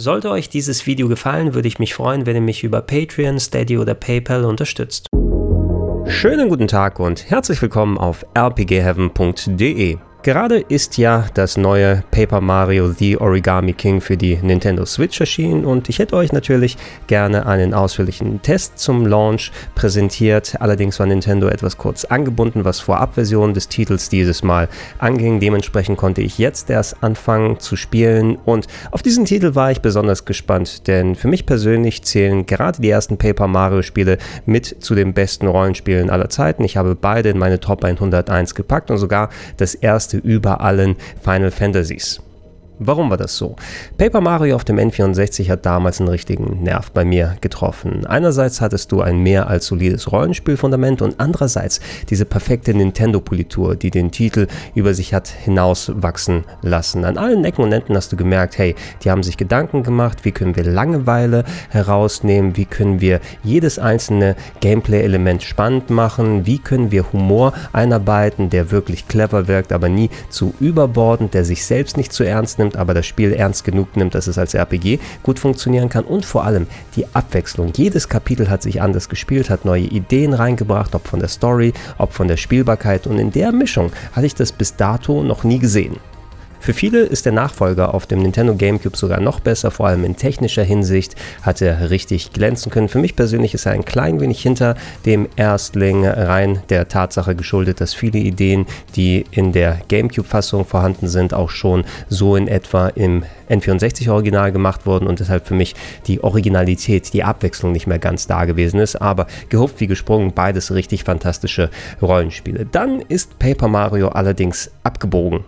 Sollte euch dieses Video gefallen, würde ich mich freuen, wenn ihr mich über Patreon, Steady oder PayPal unterstützt. Schönen guten Tag und herzlich willkommen auf rpgheaven.de. Gerade ist ja das neue Paper Mario The Origami King für die Nintendo Switch erschienen und ich hätte euch natürlich gerne einen ausführlichen Test zum Launch präsentiert. Allerdings war Nintendo etwas kurz angebunden, was Vorabversionen des Titels dieses Mal anging. Dementsprechend konnte ich jetzt erst anfangen zu spielen und auf diesen Titel war ich besonders gespannt, denn für mich persönlich zählen gerade die ersten Paper Mario Spiele mit zu den besten Rollenspielen aller Zeiten. Ich habe beide in meine Top 101 gepackt und sogar das erste erste über allen Final Fantasies. Warum war das so? Paper Mario auf dem N64 hat damals einen richtigen Nerv bei mir getroffen. Einerseits hattest du ein mehr als solides Rollenspielfundament und andererseits diese perfekte Nintendo-Politur, die den Titel über sich hat hinauswachsen lassen. An allen Ecken und Enden hast du gemerkt, hey, die haben sich Gedanken gemacht, wie können wir Langeweile herausnehmen, wie können wir jedes einzelne Gameplay-Element spannend machen, wie können wir Humor einarbeiten, der wirklich clever wirkt, aber nie zu überbordend, der sich selbst nicht zu ernst nimmt nimmt, aber das Spiel ernst genug nimmt, dass es als RPG gut funktionieren kann und vor allem die Abwechslung. Jedes Kapitel hat sich anders gespielt, hat neue Ideen reingebracht, ob von der Story, ob von der Spielbarkeit und in der Mischung hatte ich das bis dato noch nie gesehen. Für viele ist der Nachfolger auf dem Nintendo GameCube sogar noch besser, vor allem in technischer Hinsicht hat er richtig glänzen können. Für mich persönlich ist er ein klein wenig hinter dem Erstling rein der Tatsache geschuldet, dass viele Ideen, die in der GameCube-Fassung vorhanden sind, auch schon so in etwa im N64-Original gemacht wurden und deshalb für mich die Originalität, die Abwechslung nicht mehr ganz da gewesen ist. Aber gehupft wie gesprungen, beides richtig fantastische Rollenspiele. Dann ist Paper Mario allerdings abgebogen.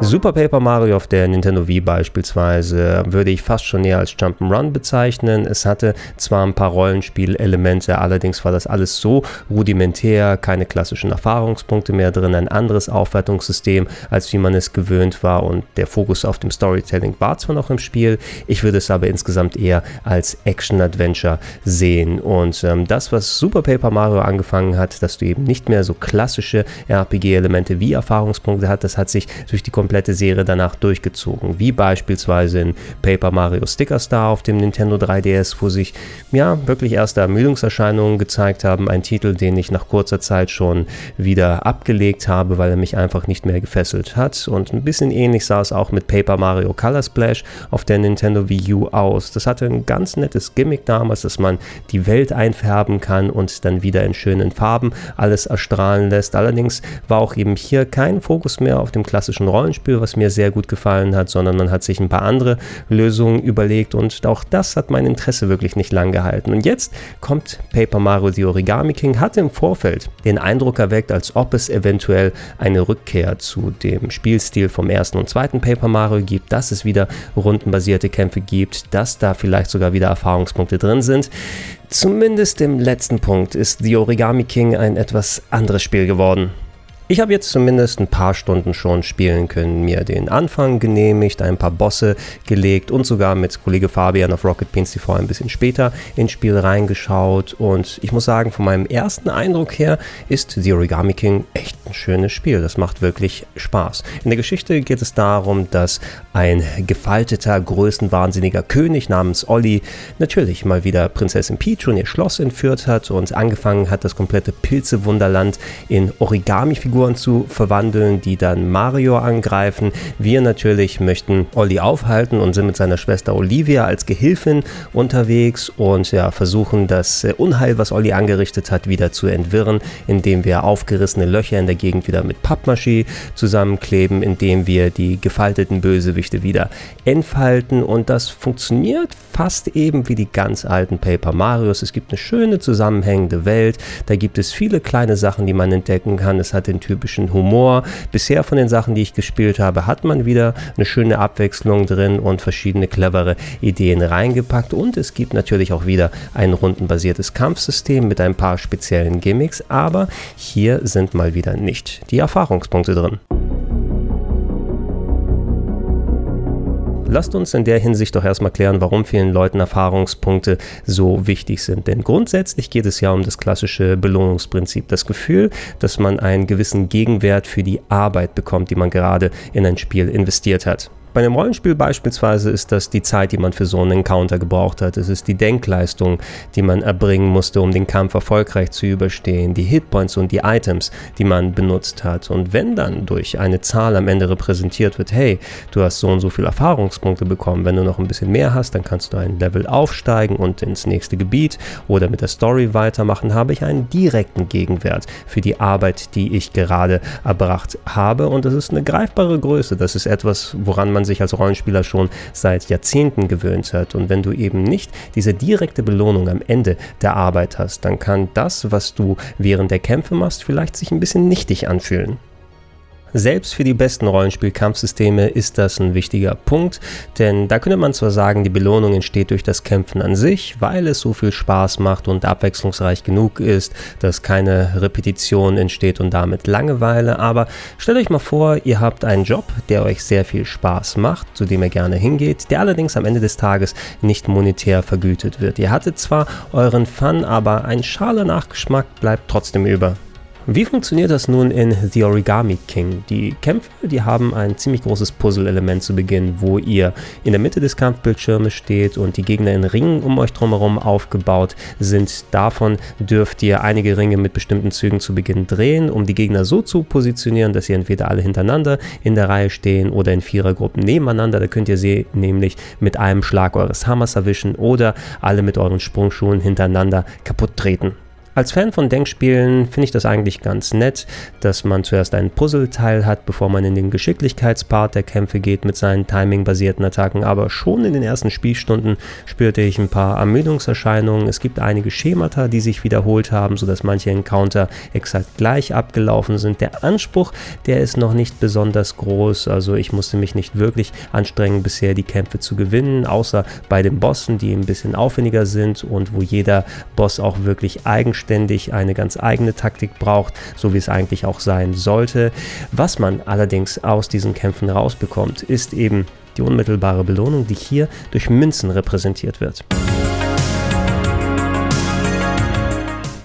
Super Paper Mario auf der Nintendo Wii beispielsweise würde ich fast schon eher als Jump'n'Run bezeichnen. Es hatte zwar ein paar Rollenspielelemente, allerdings war das alles so rudimentär, keine klassischen Erfahrungspunkte mehr drin, ein anderes Aufwertungssystem, als wie man es gewöhnt war und der Fokus auf dem Storytelling war zwar noch im Spiel, ich würde es aber insgesamt eher als Action-Adventure sehen und ähm, das, was Super Paper Mario angefangen hat, dass du eben nicht mehr so klassische RPG-Elemente wie Erfahrungspunkte hat, das hat sich durch die komplette Serie danach durchgezogen, wie beispielsweise in Paper Mario Sticker Star auf dem Nintendo 3DS, wo sich ja wirklich erste Ermüdungserscheinungen gezeigt haben. Ein Titel, den ich nach kurzer Zeit schon wieder abgelegt habe, weil er mich einfach nicht mehr gefesselt hat. Und ein bisschen ähnlich sah es auch mit Paper Mario Color Splash auf der Nintendo Wii U aus. Das hatte ein ganz nettes Gimmick damals, dass man die Welt einfärben kann und dann wieder in schönen Farben alles erstrahlen lässt. Allerdings war auch eben hier kein Fokus mehr auf dem klassischen Rollenspiel Rollenspiel, was mir sehr gut gefallen hat, sondern man hat sich ein paar andere Lösungen überlegt und auch das hat mein Interesse wirklich nicht lang gehalten. Und jetzt kommt Paper Mario The Origami King, hat im Vorfeld den Eindruck erweckt, als ob es eventuell eine Rückkehr zu dem Spielstil vom ersten und zweiten Paper Mario gibt, dass es wieder rundenbasierte Kämpfe gibt, dass da vielleicht sogar wieder Erfahrungspunkte drin sind. Zumindest im letzten Punkt ist The Origami King ein etwas anderes Spiel geworden. Ich habe jetzt zumindest ein paar Stunden schon spielen können, mir den Anfang genehmigt, ein paar Bosse gelegt und sogar mit Kollege Fabian auf Rocket Beans TV ein bisschen später ins Spiel reingeschaut. Und ich muss sagen, von meinem ersten Eindruck her ist The Origami King echt ein schönes Spiel. Das macht wirklich Spaß. In der Geschichte geht es darum, dass ein gefalteter, größenwahnsinniger König namens Olli natürlich mal wieder Prinzessin Peach und ihr Schloss entführt hat und angefangen hat, das komplette Pilzewunderland in Origami-Figuren Figuren zu verwandeln, die dann Mario angreifen. Wir natürlich möchten Olli aufhalten und sind mit seiner Schwester Olivia als Gehilfin unterwegs und ja, versuchen das äh, Unheil, was Olli angerichtet hat, wieder zu entwirren, indem wir aufgerissene Löcher in der Gegend wieder mit Pappmaché zusammenkleben, indem wir die gefalteten Bösewichte wieder entfalten und das funktioniert fast eben wie die ganz alten Paper Marios. Es gibt eine schöne zusammenhängende Welt, da gibt es viele kleine Sachen, die man entdecken kann. Es hat den typischen Humor. Bisher von den Sachen, die ich gespielt habe, hat man wieder eine schöne Abwechslung drin und verschiedene clevere Ideen reingepackt. Und es gibt natürlich auch wieder ein rundenbasiertes Kampfsystem mit ein paar speziellen Gimmicks, aber hier sind mal wieder nicht die Erfahrungspunkte drin. Lasst uns in der Hinsicht doch erstmal klären, warum vielen Leuten Erfahrungspunkte so wichtig sind. Denn grundsätzlich geht es ja um das klassische Belohnungsprinzip. Das Gefühl, dass man einen gewissen Gegenwert für die Arbeit bekommt, die man gerade in ein Spiel investiert hat. Bei einem Rollenspiel beispielsweise ist das die Zeit, die man für so einen Encounter gebraucht hat. Es ist die Denkleistung, die man erbringen musste, um den Kampf erfolgreich zu überstehen, die Hitpoints und die Items, die man benutzt hat. Und wenn dann durch eine Zahl am Ende repräsentiert wird, hey, du hast so und so viele Erfahrungspunkte bekommen, wenn du noch ein bisschen mehr hast, dann kannst du ein Level aufsteigen und ins nächste Gebiet oder mit der Story weitermachen, habe ich einen direkten Gegenwert für die Arbeit, die ich gerade erbracht habe. Und das ist eine greifbare Größe. Das ist etwas, woran man sich als Rollenspieler schon seit Jahrzehnten gewöhnt hat. Und wenn du eben nicht diese direkte Belohnung am Ende der Arbeit hast, dann kann das, was du während der Kämpfe machst, vielleicht sich ein bisschen nichtig anfühlen. Selbst für die besten Rollenspiel-Kampfsysteme ist das ein wichtiger Punkt, denn da könnte man zwar sagen, die Belohnung entsteht durch das Kämpfen an sich, weil es so viel Spaß macht und abwechslungsreich genug ist, dass keine Repetition entsteht und damit Langeweile, aber stellt euch mal vor, ihr habt einen Job, der euch sehr viel Spaß macht, zu dem ihr gerne hingeht, der allerdings am Ende des Tages nicht monetär vergütet wird. Ihr hattet zwar euren Fun, aber ein schaler Nachgeschmack bleibt trotzdem über. Wie funktioniert das nun in The Origami King? Die Kämpfe, die haben ein ziemlich großes Puzzle-Element zu Beginn, wo ihr in der Mitte des Kampfbildschirmes steht und die Gegner in Ringen um euch drumherum aufgebaut sind. Davon dürft ihr einige Ringe mit bestimmten Zügen zu Beginn drehen, um die Gegner so zu positionieren, dass sie entweder alle hintereinander in der Reihe stehen oder in Vierergruppen nebeneinander. Da könnt ihr sie nämlich mit einem Schlag eures Hammers erwischen oder alle mit euren Sprungschuhen hintereinander kaputt treten. Als Fan von Denkspielen finde ich das eigentlich ganz nett, dass man zuerst einen Puzzleteil hat, bevor man in den Geschicklichkeitspart der Kämpfe geht mit seinen timingbasierten Attacken. Aber schon in den ersten Spielstunden spürte ich ein paar Ermüdungserscheinungen. Es gibt einige Schemata, die sich wiederholt haben, sodass manche Encounter exakt gleich abgelaufen sind. Der Anspruch, der ist noch nicht besonders groß. Also ich musste mich nicht wirklich anstrengen, bisher die Kämpfe zu gewinnen, außer bei den Bossen, die ein bisschen aufwendiger sind und wo jeder Boss auch wirklich eigenständig selbstständig eine ganz eigene Taktik braucht, so wie es eigentlich auch sein sollte. Was man allerdings aus diesen Kämpfen rausbekommt, ist eben die unmittelbare Belohnung, die hier durch Münzen repräsentiert wird.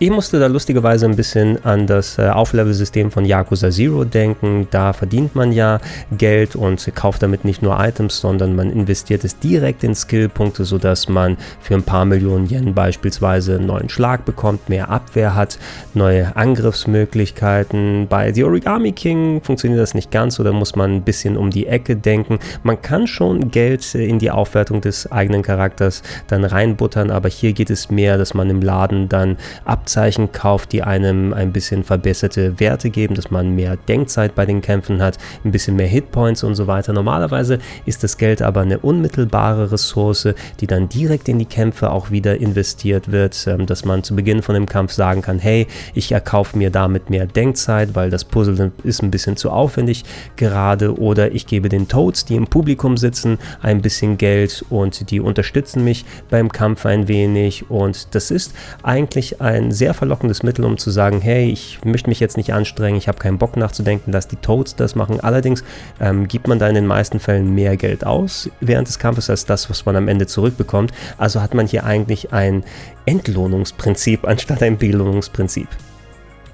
Ich musste da lustigerweise ein bisschen an das äh, Auflevel-System von Yakuza Zero denken. Da verdient man ja Geld und kauft damit nicht nur Items, sondern man investiert es direkt in Skillpunkte, sodass man für ein paar Millionen Yen beispielsweise einen neuen Schlag bekommt, mehr Abwehr hat, neue Angriffsmöglichkeiten. Bei The Origami King funktioniert das nicht ganz oder muss man ein bisschen um die Ecke denken. Man kann schon Geld in die Aufwertung des eigenen Charakters dann reinbuttern, aber hier geht es mehr, dass man im Laden dann abzahlt Abzeichen kauft, die einem ein bisschen verbesserte Werte geben, dass man mehr Denkzeit bei den Kämpfen hat, ein bisschen mehr Hitpoints und so weiter. Normalerweise ist das Geld aber eine unmittelbare Ressource, die dann direkt in die Kämpfe auch wieder investiert wird, ähm, dass man zu Beginn von dem Kampf sagen kann, hey, ich erkaufe mir damit mehr Denkzeit, weil das Puzzle ist ein bisschen zu aufwendig gerade oder ich gebe den Toads, die im Publikum sitzen, ein bisschen Geld und die unterstützen mich beim Kampf ein wenig und das ist eigentlich ein sehr sehr verlockendes Mittel, um zu sagen, hey, ich möchte mich jetzt nicht anstrengen, ich habe keinen Bock nachzudenken, lass die Toads das machen. Allerdings ähm, gibt man da in den meisten Fällen mehr Geld aus während des Kampfes als das, was man am Ende zurückbekommt. Also hat man hier eigentlich ein Entlohnungsprinzip anstatt ein Belohnungsprinzip.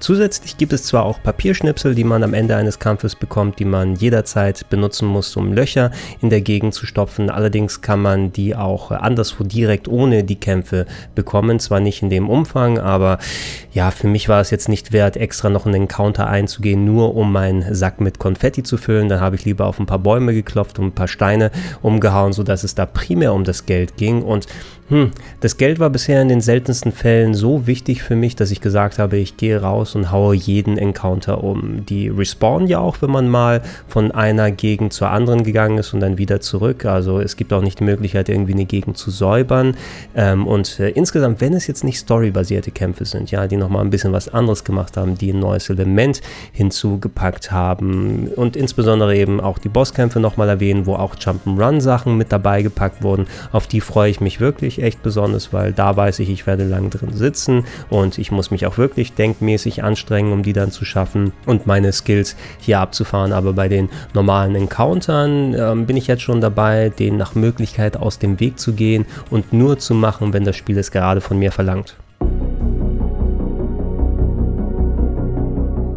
Zusätzlich gibt es zwar auch Papierschnipsel, die man am Ende eines Kampfes bekommt, die man jederzeit benutzen muss, um Löcher in der Gegend zu stopfen. Allerdings kann man die auch anderswo direkt ohne die Kämpfe bekommen. Zwar nicht in dem Umfang, aber ja, für mich war es jetzt nicht wert, extra noch in den Counter einzugehen, nur um meinen Sack mit Konfetti zu füllen. Dann habe ich lieber auf ein paar Bäume geklopft und ein paar Steine umgehauen, sodass es da primär um das Geld ging. Und hm, das Geld war bisher in den seltensten Fällen so wichtig für mich, dass ich gesagt habe, ich gehe raus und haue jeden Encounter um. Die respawnen ja auch, wenn man mal von einer Gegend zur anderen gegangen ist und dann wieder zurück. Also es gibt auch nicht die Möglichkeit, irgendwie eine Gegend zu säubern. Ähm, und äh, insgesamt, wenn es jetzt nicht storybasierte Kämpfe sind, ja, die nochmal ein bisschen was anderes gemacht haben, die ein neues Element hinzugepackt haben und insbesondere eben auch die Bosskämpfe nochmal erwähnen, wo auch Jump'n'Run-Sachen mit dabei gepackt wurden, auf die freue ich mich wirklich echt besonders, weil da weiß ich, ich werde lang drin sitzen und ich muss mich auch wirklich denkmäßig anstrengen, um die dann zu schaffen und meine Skills hier abzufahren. Aber bei den normalen Encountern äh, bin ich jetzt schon dabei, den nach Möglichkeit aus dem Weg zu gehen und nur zu machen, wenn das Spiel es gerade von mir verlangt.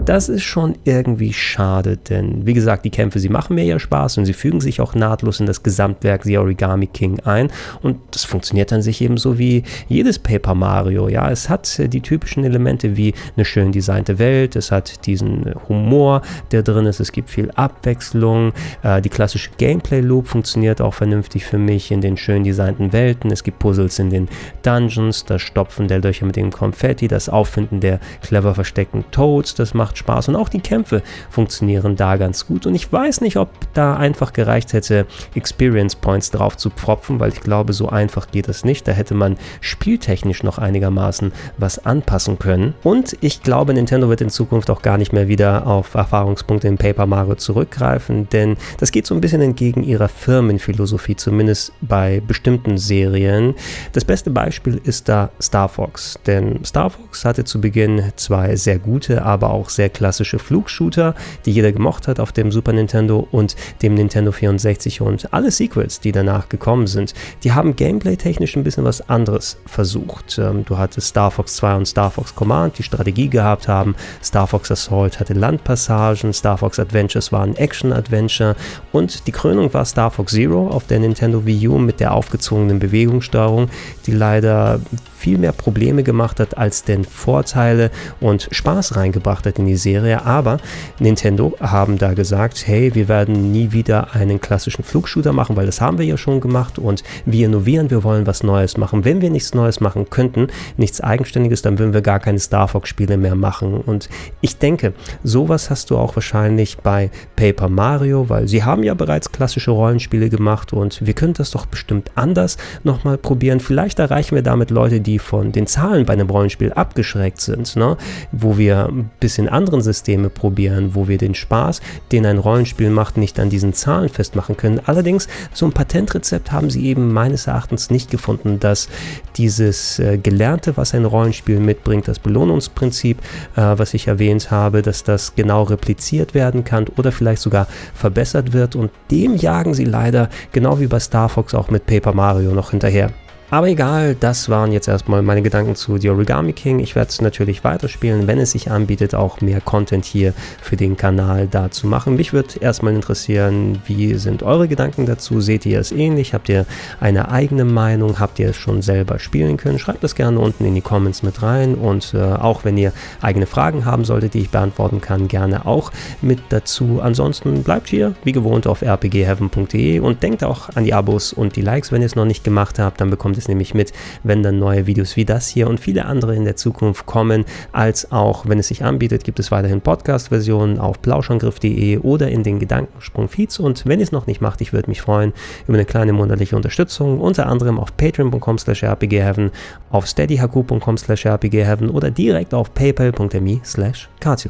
Das ist schon irgendwie schade, denn wie gesagt, die Kämpfe, sie machen mir ja Spaß und sie fügen sich auch nahtlos in das Gesamtwerk The Origami King ein und das funktioniert dann sich eben so wie jedes Paper Mario. Ja, es hat die typischen Elemente wie eine schön designte Welt, es hat diesen Humor, der drin ist, es gibt viel Abwechslung, äh, die klassische Gameplay Loop funktioniert auch vernünftig für mich in den schön designten Welten, es gibt Puzzles in den Dungeons, das Stopfen der Löcher mit dem Konfetti, das Auffinden der clever versteckten Toads, das macht macht Spaß und auch die Kämpfe funktionieren da ganz gut. Und ich weiß nicht, ob da einfach gereicht hätte, Experience Points drauf zu pfropfen, weil ich glaube, so einfach geht es nicht. Da hätte man spieltechnisch noch einigermaßen was anpassen können. Und ich glaube, Nintendo wird in Zukunft auch gar nicht mehr wieder auf Erfahrungspunkte in Paper Mario zurückgreifen, denn das geht so ein bisschen entgegen ihrer Firmenphilosophie, zumindest bei bestimmten Serien. Das beste Beispiel ist da Star Fox, denn Star Fox hatte zu Beginn zwei sehr gute, aber auch sehr sehr klassische Flugshooter, die jeder gemocht hat auf dem Super Nintendo und dem Nintendo 64 und alle Sequels, die danach gekommen sind, die haben gameplay-technisch ein bisschen was anderes versucht. Ähm, du hattest Star Fox 2 und Star Fox Command, die Strategie gehabt haben. Star Fox Assault hatte Landpassagen, Star Fox Adventures war ein Action-Adventure und die Krönung war Star Fox Zero auf der Nintendo Wii U mit der aufgezogenen Bewegungssteuerung, die leider viel mehr Probleme gemacht hat, als denn Vorteile und Spaß reingebracht hat in die Serie. Aber Nintendo haben da gesagt, hey, wir werden nie wieder einen klassischen Flugshooter machen, weil das haben wir ja schon gemacht und wir innovieren, wir wollen was Neues machen. Wenn wir nichts Neues machen könnten, nichts Eigenständiges, dann würden wir gar keine Star Fox-Spiele mehr machen. Und ich denke, sowas hast du auch wahrscheinlich bei Paper Mario, weil sie haben ja bereits klassische Rollenspiele gemacht und wir können das doch bestimmt anders nochmal probieren. Vielleicht erreichen wir damit Leute, die die von den Zahlen bei einem Rollenspiel abgeschreckt sind, ne? wo wir ein bisschen anderen Systeme probieren, wo wir den Spaß, den ein Rollenspiel macht, nicht an diesen Zahlen festmachen können. Allerdings, so ein Patentrezept haben sie eben meines Erachtens nicht gefunden, dass dieses äh, Gelernte, was ein Rollenspiel mitbringt, das Belohnungsprinzip, äh, was ich erwähnt habe, dass das genau repliziert werden kann oder vielleicht sogar verbessert wird und dem jagen sie leider, genau wie bei Star Fox auch mit Paper Mario noch hinterher. Aber egal, das waren jetzt erstmal meine Gedanken zu The Origami King. Ich werde es natürlich weiterspielen, wenn es sich anbietet, auch mehr Content hier für den Kanal da zu machen. Mich würde erstmal interessieren, wie sind eure Gedanken dazu? Seht ihr es ähnlich? Habt ihr eine eigene Meinung? Habt ihr es schon selber spielen können? Schreibt das gerne unten in die Comments mit rein und äh, auch wenn ihr eigene Fragen haben solltet, die ich beantworten kann, gerne auch mit dazu. Ansonsten bleibt hier wie gewohnt auf rpgheaven.de und denkt auch an die Abos und die Likes, wenn ihr es noch nicht gemacht habt, dann bekommt es nämlich mit, wenn dann neue Videos wie das hier und viele andere in der Zukunft kommen, als auch, wenn es sich anbietet, gibt es weiterhin Podcast-Versionen auf plauschangriff.de oder in den Gedankensprung-Feeds und wenn ihr es noch nicht macht, ich würde mich freuen über eine kleine monatliche Unterstützung, unter anderem auf patreon.com slash rpgheaven, auf steadyhq.com slash rpgheaven oder direkt auf paypal.me slash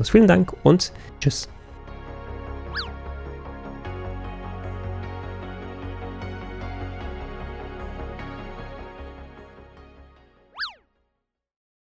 Vielen Dank und tschüss.